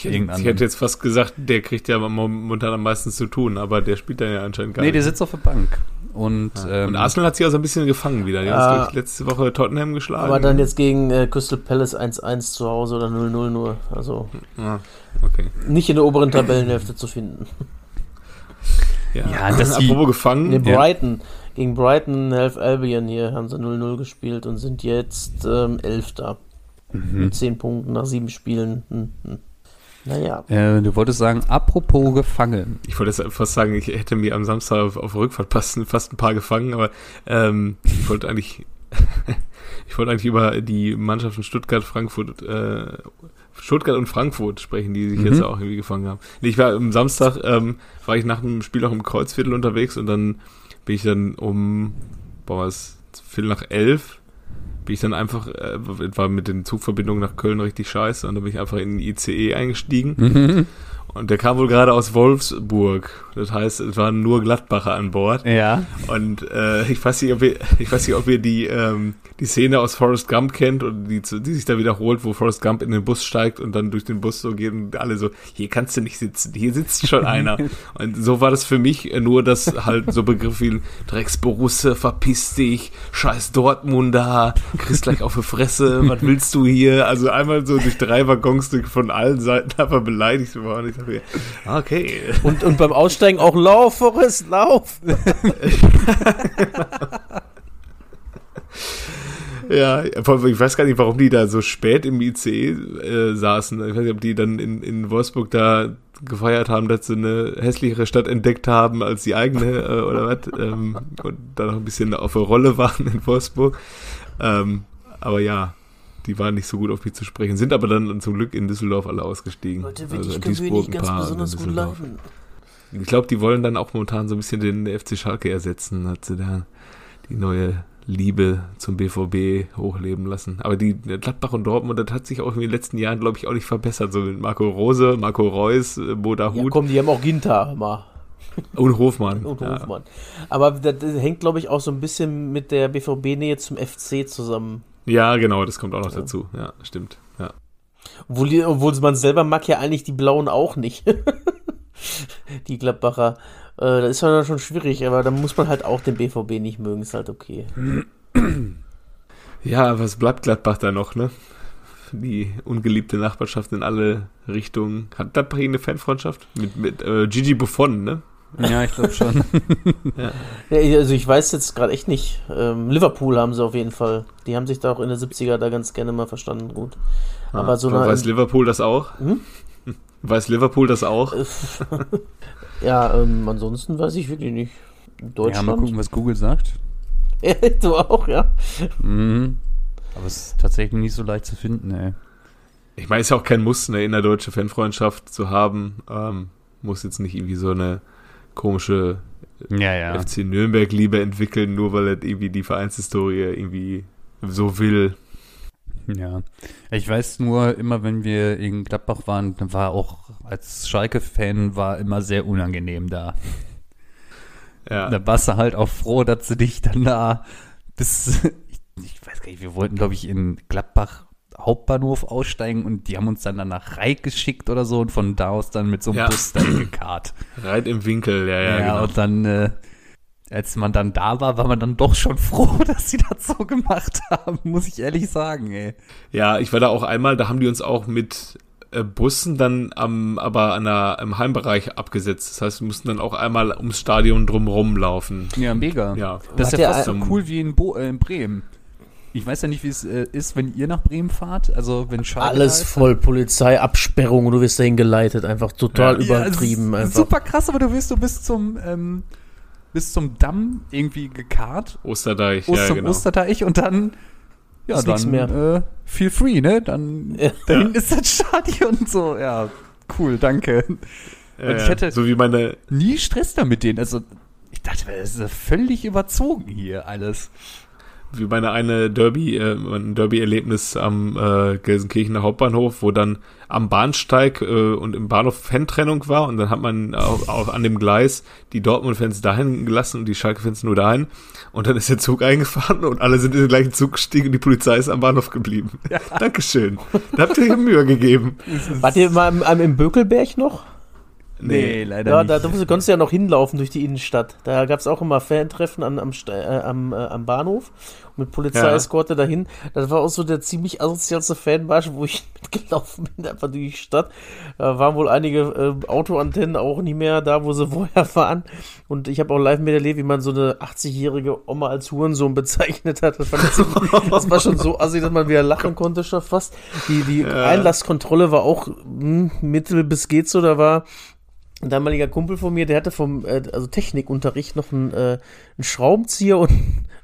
Ich, ich hätte jetzt fast gesagt, der kriegt ja momentan am meisten zu tun, aber der spielt dann ja anscheinend gar Nee, der nicht. sitzt auf der Bank. Und, Ja. ähm, und Arsenal hat sich also ein bisschen gefangen wieder. Die haben Ja. jetzt, glaub ich, letzte Woche Tottenham geschlagen. Aber dann jetzt gegen äh, Crystal Palace 1-1 zu Hause oder 0-0 nur. Also Ah, okay. nicht in der oberen Tabellenhälfte zu finden. Ja, Ja, die- Apropos gefangen. In Ja. Brighton. Gegen Brighton, Half Albion hier haben sie 0-0 gespielt und sind jetzt ähm, Elfter. mhm. Mit 10 Punkten nach 7 Spielen. Hm, hm. Naja. äh, du wolltest sagen, apropos gefangen. Ich wollte jetzt fast sagen, ich hätte mir am Samstag auf, auf Rückfahrt fast, fast ein paar gefangen, aber ähm, ich wollte eigentlich, ich wollte eigentlich über die Mannschaften Stuttgart, Frankfurt, äh, Stuttgart und Frankfurt sprechen, die sich Mhm. jetzt auch irgendwie gefangen haben. Nee, Ich war am Samstag, ähm, war ich nach dem Spiel auch im Kreuzviertel unterwegs und dann bin ich dann um, boah, was, Viertel nach elf, bin ich dann einfach, äh, war mit den Zugverbindungen nach Köln richtig scheiße und dann bin ich einfach in den ICE eingestiegen Mhm. Und der kam wohl gerade aus Wolfsburg. Das heißt, es waren nur Gladbacher an Bord. Ja. Und äh, ich weiß nicht, ob ihr, ich weiß nicht, ob ihr die, ähm, die Szene aus Forrest Gump kennt und die, die sich da wiederholt, wo Forrest Gump in den Bus steigt und dann durch den Bus so geht und alle so, hier kannst du nicht sitzen, hier sitzt schon einer. Und so war das für mich, äh, nur dass halt so Begriffe wie Drecksborusse, verpiss dich, scheiß Dortmunder, kriegst gleich auf die Fresse, was willst du hier? Also einmal so durch drei Waggons von allen Seiten einfach beleidigt worden. Okay. Und, und beim Aussteigen auch Lauf, Forrest, Lauf! Ja, ich weiß gar nicht, warum die da so spät im ICE äh, saßen. Ich weiß nicht, ob die dann in, in Wolfsburg da gefeiert haben, dass sie eine hässlichere Stadt entdeckt haben als die eigene äh, oder was. Ähm, und da noch ein bisschen auf der Rolle waren in Wolfsburg. Ähm, aber ja, die waren nicht so gut auf mich zu sprechen, sind aber dann zum Glück in Düsseldorf alle ausgestiegen. Leute, wirklich in können wir nicht ganz besonders gut leiden. Ich glaube, die wollen dann auch momentan so ein bisschen den FC Schalke ersetzen, hat sie da die neue Liebe zum BVB hochleben lassen. Aber die Gladbach und Dortmund, das hat sich auch in den letzten Jahren, glaube ich, auch nicht verbessert. So mit Marco Rose, Marco Reus, äh, Boda Ja, Hut komm, die haben auch Ginter mal. und Hofmann. Und Ja. Hofmann. Aber das, das hängt, glaube ich, auch so ein bisschen mit der BVB-Nähe zum FC zusammen. Ja, genau, das kommt auch noch Ja. dazu. Ja, stimmt. Ja. Obwohl, obwohl man selber mag ja eigentlich die Blauen auch nicht. die Gladbacher. Äh, das ist ja dann schon schwierig, aber da muss man halt auch den BVB nicht mögen, ist halt okay. ja, was bleibt Gladbach da noch, ne? Die ungeliebte Nachbarschaft in alle Richtungen. Hat Gladbach eine Fanfreundschaft? Mit, mit äh, Gigi Buffon, ne? Ja, ich glaube schon. Ja, also ich weiß jetzt gerade echt nicht. Ähm, Liverpool haben sie auf jeden Fall. Die haben sich da auch in der 70er da ganz gerne mal verstanden, gut. Aber so eine- weiß Liverpool das auch? Hm? Weiß Liverpool das auch? Ja, ähm, ansonsten weiß ich wirklich nicht. ja, mal Deutschland? gucken, was Google sagt. du auch, ja. Mhm. Aber es ist tatsächlich nicht so leicht zu finden, ey. Ich meine, es ist ja auch kein Muss, eine innerdeutsche Fanfreundschaft zu haben. Ähm, muss jetzt nicht irgendwie so eine komische Ja, ja. FC Nürnberg-Liebe entwickeln, nur weil er irgendwie die Vereinshistorie irgendwie so will. Ja. Ich weiß nur, immer wenn wir in Gladbach waren, dann war auch als Schalke-Fan war immer sehr unangenehm da. Ja, Da warst du halt auch froh, dass sie dich dann da bis, ich, ich weiß gar nicht, wir wollten, glaube ich, in Gladbach Hauptbahnhof aussteigen und die haben uns dann, dann nach Reik geschickt oder so und von da aus dann mit so einem Ja. Bus dann gekarrt. reit im Winkel, ja, ja, genau. und dann, äh, als man dann da war, war man dann doch schon froh, dass sie das so gemacht haben, muss ich ehrlich sagen, ey. Ja, ich war da auch einmal, da haben die uns auch mit äh, Bussen dann am, aber an der, im Heimbereich abgesetzt. Das heißt, wir mussten dann auch einmal ums Stadion drumherum laufen. Ja, mega. Ja, Das ist ja fast so cool wie in, Bo äh, in Bremen. Ich weiß ja nicht, wie es äh, ist, wenn ihr nach Bremen fahrt. Also wenn Schalke Alles ist. voll Polizei, Absperrung und du wirst dahin geleitet. Einfach total Ja. übertrieben. Ja, einfach. Super krass, aber du wirst du bis zum ähm, bis zum Damm irgendwie gekarrt. Osterdeich, Ost ja, zum genau. Osterteich und dann ja, Ist dann mehr. Äh, feel free, ne? Dann Ja. dahin ist das Stadion und so. Ja, cool, danke. Ja, Und ich hätte- so wie meine, Nie Stress da mit denen. Also ich dachte, das ist ja völlig überzogen hier alles. Wie meine eine Derby, äh, ein Derby-Erlebnis am äh, Gelsenkirchener Hauptbahnhof, wo dann am Bahnsteig äh, und im Bahnhof Fantrennung war und dann hat man auch, auch an dem Gleis die Dortmund-Fans dahin gelassen und die Schalke-Fans nur dahin und dann ist der Zug eingefahren und alle sind in den gleichen Zug gestiegen und die Polizei ist am Bahnhof geblieben. Dankeschön. Da habt ihr Mühe gegeben. Wart ihr mal im, im Bökelberg noch? Nee, leider Ja, nicht. da, da konntest du ja noch hinlaufen durch die Innenstadt. Da gab es auch immer Fantreffen an, am, äh, am, äh, am Bahnhof mit Polizeieskorte dahin. Das war auch so der ziemlich asozialste Fanmarsch, wo ich mitgelaufen bin, einfach durch die Stadt. Da waren wohl einige äh, Autoantennen auch nicht mehr da, wo sie vorher waren. Und ich habe auch live miterlebt, wie man so eine 80-jährige Oma als Hurensohn bezeichnet hat. Das, das war schon so assi, dass man wieder lachen konnte schon fast. Die, die Einlasskontrolle war auch mh, mittel bis geht so. Da war ein damaliger Kumpel von mir, der hatte vom äh, also Technikunterricht noch einen, äh, einen Schraubenzieher und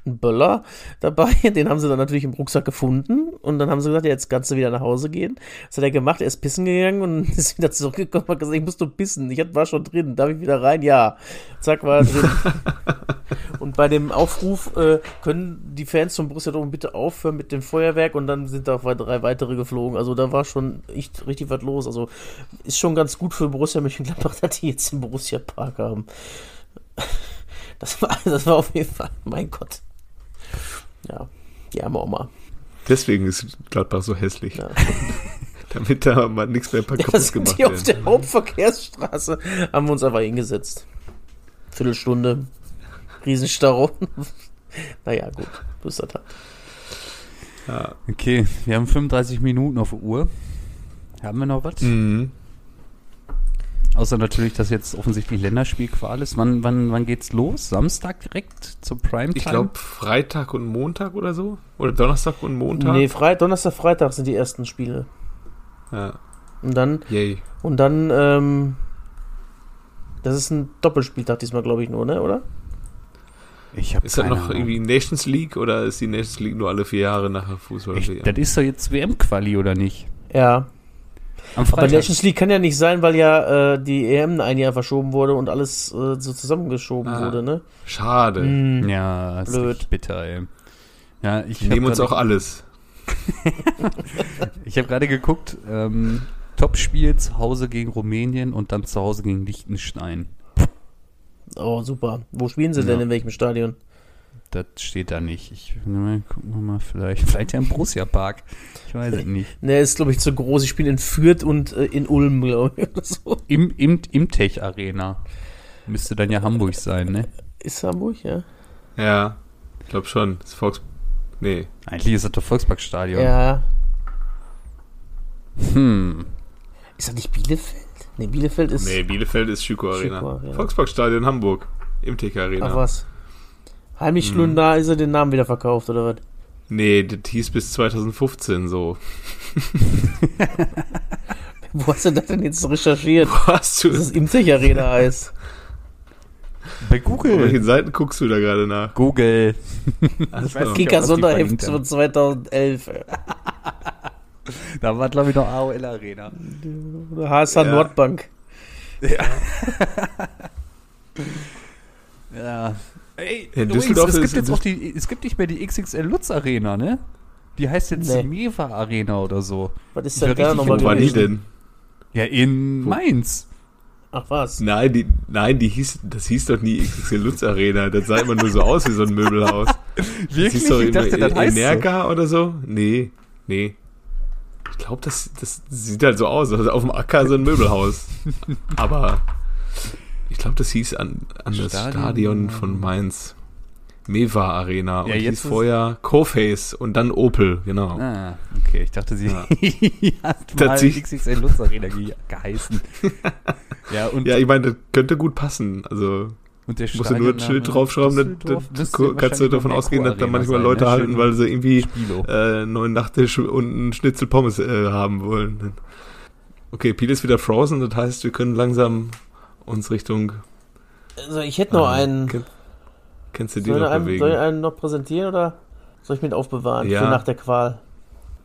einen Böller dabei. Den haben sie dann natürlich im Rucksack gefunden und dann haben sie gesagt, ja, jetzt kannst du wieder nach Hause gehen. Das hat er gemacht, er ist pissen gegangen und ist wieder zurückgekommen und hat gesagt, ich muss doch pissen. Ich war schon drin, darf ich wieder rein? Ja. Zack, war er drin. und bei dem Aufruf äh, können die Fans von Borussia Dortmund bitte aufhören mit dem Feuerwerk und dann sind da auch drei weitere geflogen. Also da war schon echt richtig was los. Also ist schon ganz gut für Borussia Mönchengladbach, dass die jetzt den Borussia Park haben. Das war, das war auf jeden Fall, mein Gott. Ja, die arme Oma. Deswegen ist Gladbach so hässlich. Ja. Damit da mal nichts mehr kaputt sind gemacht die auf wird. der Hauptverkehrsstraße, haben wir uns aber hingesetzt. Viertelstunde, Riesenstau. naja, gut, so ist das halt. Ja. Okay, wir haben 35 Minuten auf der Uhr. Haben wir noch was? Mhm. Außer natürlich, dass jetzt offensichtlich Länderspielqual ist. Wann, wann, wann geht's los? Samstag direkt zur Primetime? Ich glaube Freitag und Montag oder so. Oder Donnerstag und Montag. Nee, Freit Donnerstag, Freitag sind die ersten Spiele. Ja. Und dann, Yay. und dann, ähm, das ist ein Doppelspieltag diesmal, glaube ich, nur, ne, oder? Ich hab Ist das noch Ahnung. irgendwie Nations League oder ist die Nations League nur alle vier Jahre nach der fußball Ich, das ist doch jetzt WM-Quali, oder nicht? Ja. Am Aber Freitag. Nations League kann ja nicht sein, weil ja äh, die EM ein Jahr verschoben wurde und alles äh, so zusammengeschoben Ah. wurde, ne? Schade. Hm. Ja, ist Blöd. bitter, ey. Ja, ich Die nehmen uns auch alles. Ich habe gerade geguckt, ähm, Topspiel zu Hause gegen Rumänien und dann zu Hause gegen Liechtenstein. Oh, super. Wo spielen sie denn? Ja. In welchem Stadion? Das steht da nicht. Ich mal, gucken wir mal, vielleicht, vielleicht ja im Borussia Park. Ich weiß es nicht. Ne, ist, glaube ich, zu groß. Ich spiele in Fürth und äh, in Ulm, glaube ich. Oder so. Im, im, im Tech Arena. Müsste dann ja Hamburg sein, ne? Ist Hamburg, ja? Ja, ich glaube schon. Das Volks. Nee. Eigentlich ist das das Volksparkstadion. Ja. Hm. Ist das nicht Bielefeld? Ne, Bielefeld ist. Nee, Bielefeld ist Schüko Arena. Schüko Arena. Volksparkstadion Hamburg. Im TK Arena. Ach was. Heimlich Hm. ist er den Namen wieder verkauft, oder was? Nee, das hieß bis 2015 so. Wo hast du das denn jetzt recherchiert? Wo hast du Dass es Imtech Arena heißt. Bei Auf Google. welchen Seiten guckst du da gerade nach? Google. Ach Ich weiß so. nicht. Kicker Sonderheft von 2011. Da war, glaube ich, noch AOL Arena. Oder HSH Ja. Nordbank. Ja. Ey, In übrigens, Düsseldorf es ist- gibt jetzt auch die, es gibt nicht mehr die XXL Lutz Arena, ne? Die heißt jetzt Nee. Meva Arena oder so. Was ist denn da nochmal Wo war die denn? Ja, in Mainz. Ach was. Nein, die, nein, die hieß, das hieß doch nie XXL Lutz Arena. Das sah immer nur so aus wie so ein Möbelhaus. Das hieß doch Ich dachte, das heißt so. Energa oder so? Nee, nee. Ich glaube, das, das sieht halt so aus. Also auf dem Acker so ein Möbelhaus. Aber ich glaube, das hieß an, an das Stadion- von Mainz. Meva Arena. Und Ja, hieß vorher Coface und dann Opel, genau. Ah, okay. Ich dachte, sie Ja. hat Das mal XXL Lutz Arena ge geheißen. ja, und, Ja, ich meine, das könnte gut passen. Also und der musst du nur ein Schild Düsseldorf dann müsste kannst du davon ausgehen, dass da manchmal Arena Leute sein, ne? halten, weil sie irgendwie äh, einen neuen Nachtisch und einen Schnitzel Pommes äh, haben wollen. Okay, Pete ist wieder frozen, das heißt, wir können langsam uns Richtung. Also ich hätte noch äh, einen. kenn- Kennst du ich, noch einen, bewegen? soll ich einen noch präsentieren oder soll ich mit aufbewahren Ja. für nach der Qual?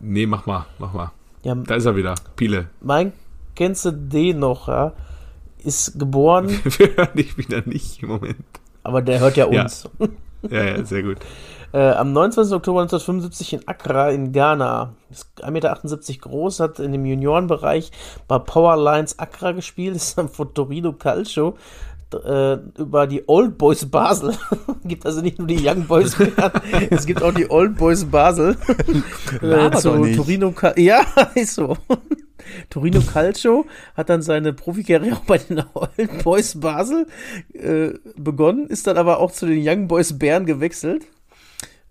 Nee, mach mal, mach mal. Ja, Da ist er wieder. Pile. mein, kennst du den noch, ja? Ist geboren, wir hören dich wieder nicht im Moment. aber der hört ja Ja. uns. Ja, ja, sehr gut. Äh, am 29. Oktober 1975 in Accra in Ghana. Ist 1,78 Meter groß, hat in dem Juniorenbereich bei Powerlines Accra gespielt, ist dann von Torino Calcio äh, über die Old Boys Basel. gibt also nicht nur die Young Boys es gibt auch die Old Boys Basel. äh, zu. Torino Cal- Ja, ist so. Torino Calcio hat dann seine Profikarriere auch bei den Old Boys Basel äh, begonnen, ist dann aber auch zu den Young Boys Bern gewechselt.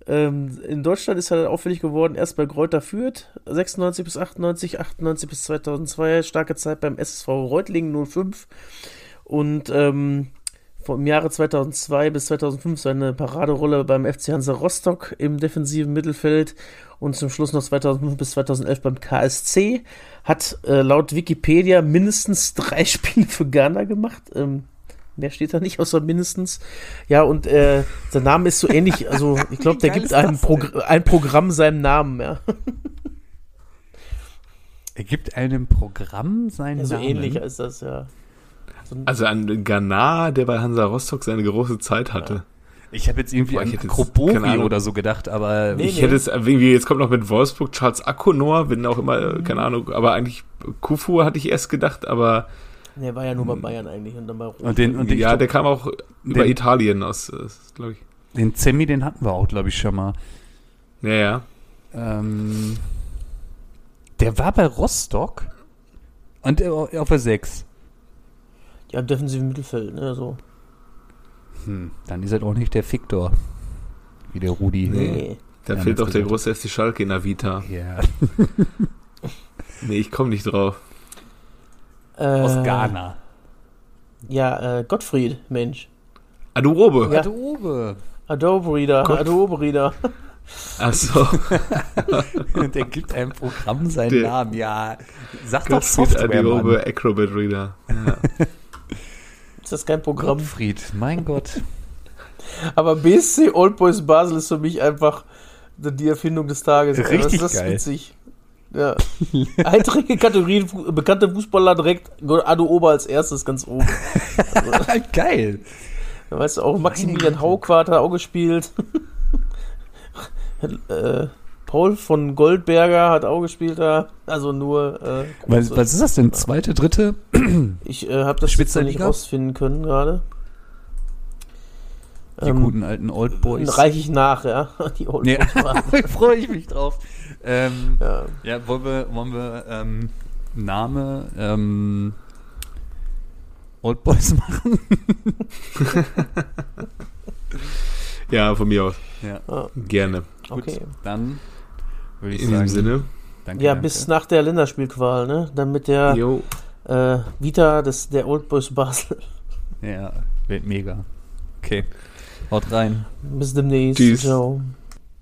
Ähm, in Deutschland ist er dann auffällig geworden, erst bei Greuther Fürth, 96 bis 98, 98 bis 2002, starke Zeit beim SSV Reutlingen 05 und ähm, vom Jahre 2002 bis 2005 seine Paraderolle beim FC Hansa Rostock im defensiven Mittelfeld und zum Schluss noch 2005 bis 2011 beim KSC. Hat äh, laut Wikipedia mindestens drei Spiele für Ghana gemacht. Ähm, mehr steht da nicht, außer mindestens. Ja, und äh, sein Name ist so ähnlich, also ich glaube, der gibt einem Progr ein Programm seinem Namen, ja. Er gibt einem Programm seinen ja so Namen. ähnlich ist das, ja. So ein- Also an Ghana, der bei Hansa Rostock seine große Zeit hatte. Ich habe jetzt irgendwie Boah, ich an Ahnung. oder so gedacht, aber Nee, ich nee. hätte es irgendwie, jetzt kommt noch mit Wolfsburg Charles Akonor, wenn auch immer, äh, keine Ahnung, aber eigentlich Kufu hatte ich erst gedacht, aber Nee, war ja nur bei Bayern eigentlich und dann bei Rom. und den, und den, ja, der kam auch über den- Italien aus, glaube ich. den Zemi, den hatten wir auch, glaube ich, schon mal. Ja, ja. Ähm, der war bei Rostock und der war auf der 6. Ja, im defensiven Mittelfeld, ne, so. Hm, dann ist er doch nicht der Fiktor. Wie der Rudi. Nee. Da fehlt auch der große FC Schalke in der Vita. Ja. Nee, ich komme nicht drauf. Äh, Aus Ghana. Ja, äh, Gottfried, Mensch. Adurobe. Ja. Adobe. Adobe-Reader, Gott. Adobe-Reader. Achso. Und der gibt einem Programm seinen Der- Namen. Ja, sag doch Gottfried Software, Adurobe Mann. Acrobat Reader. Ja. Ist das kein Programm? Gottfried, mein Gott. Aber BSC Old Boys Basel ist für mich einfach die Erfindung des Tages. Richtig das ist geil. witzig. Ja. Einträge Kategorien, Fu- bekannte Fußballer direkt Ado Ober als erstes ganz oben. Geil. Da weißt du auch, Maximilian Hauquart hat auch gespielt. äh, Paul von Goldberger hat auch gespielt da. Also nur äh, Was, was ist das denn? Zweite, dritte? Ich äh, habe das Spitzer nicht rausfinden können gerade. Die Ähm, guten alten Old Boys. Reiche ich nach, ja. Die Old Nee, Boys waren- freue ich mich drauf. Ähm, ja. ja, wollen wir, wollen wir ähm, Name ähm, Old Boys machen? ja, von mir aus. Ja, Ah, Gerne. okay. gut. Dann würde ich In sagen. diesem Sinne. Danke, Ja, danke. bis nach der Länderspielqual, ne? Dann mit der äh, Vita des, der Old Boys Basel. Ja, wird mega. Okay. Haut rein. Bis demnächst. Tschüss. Ciao.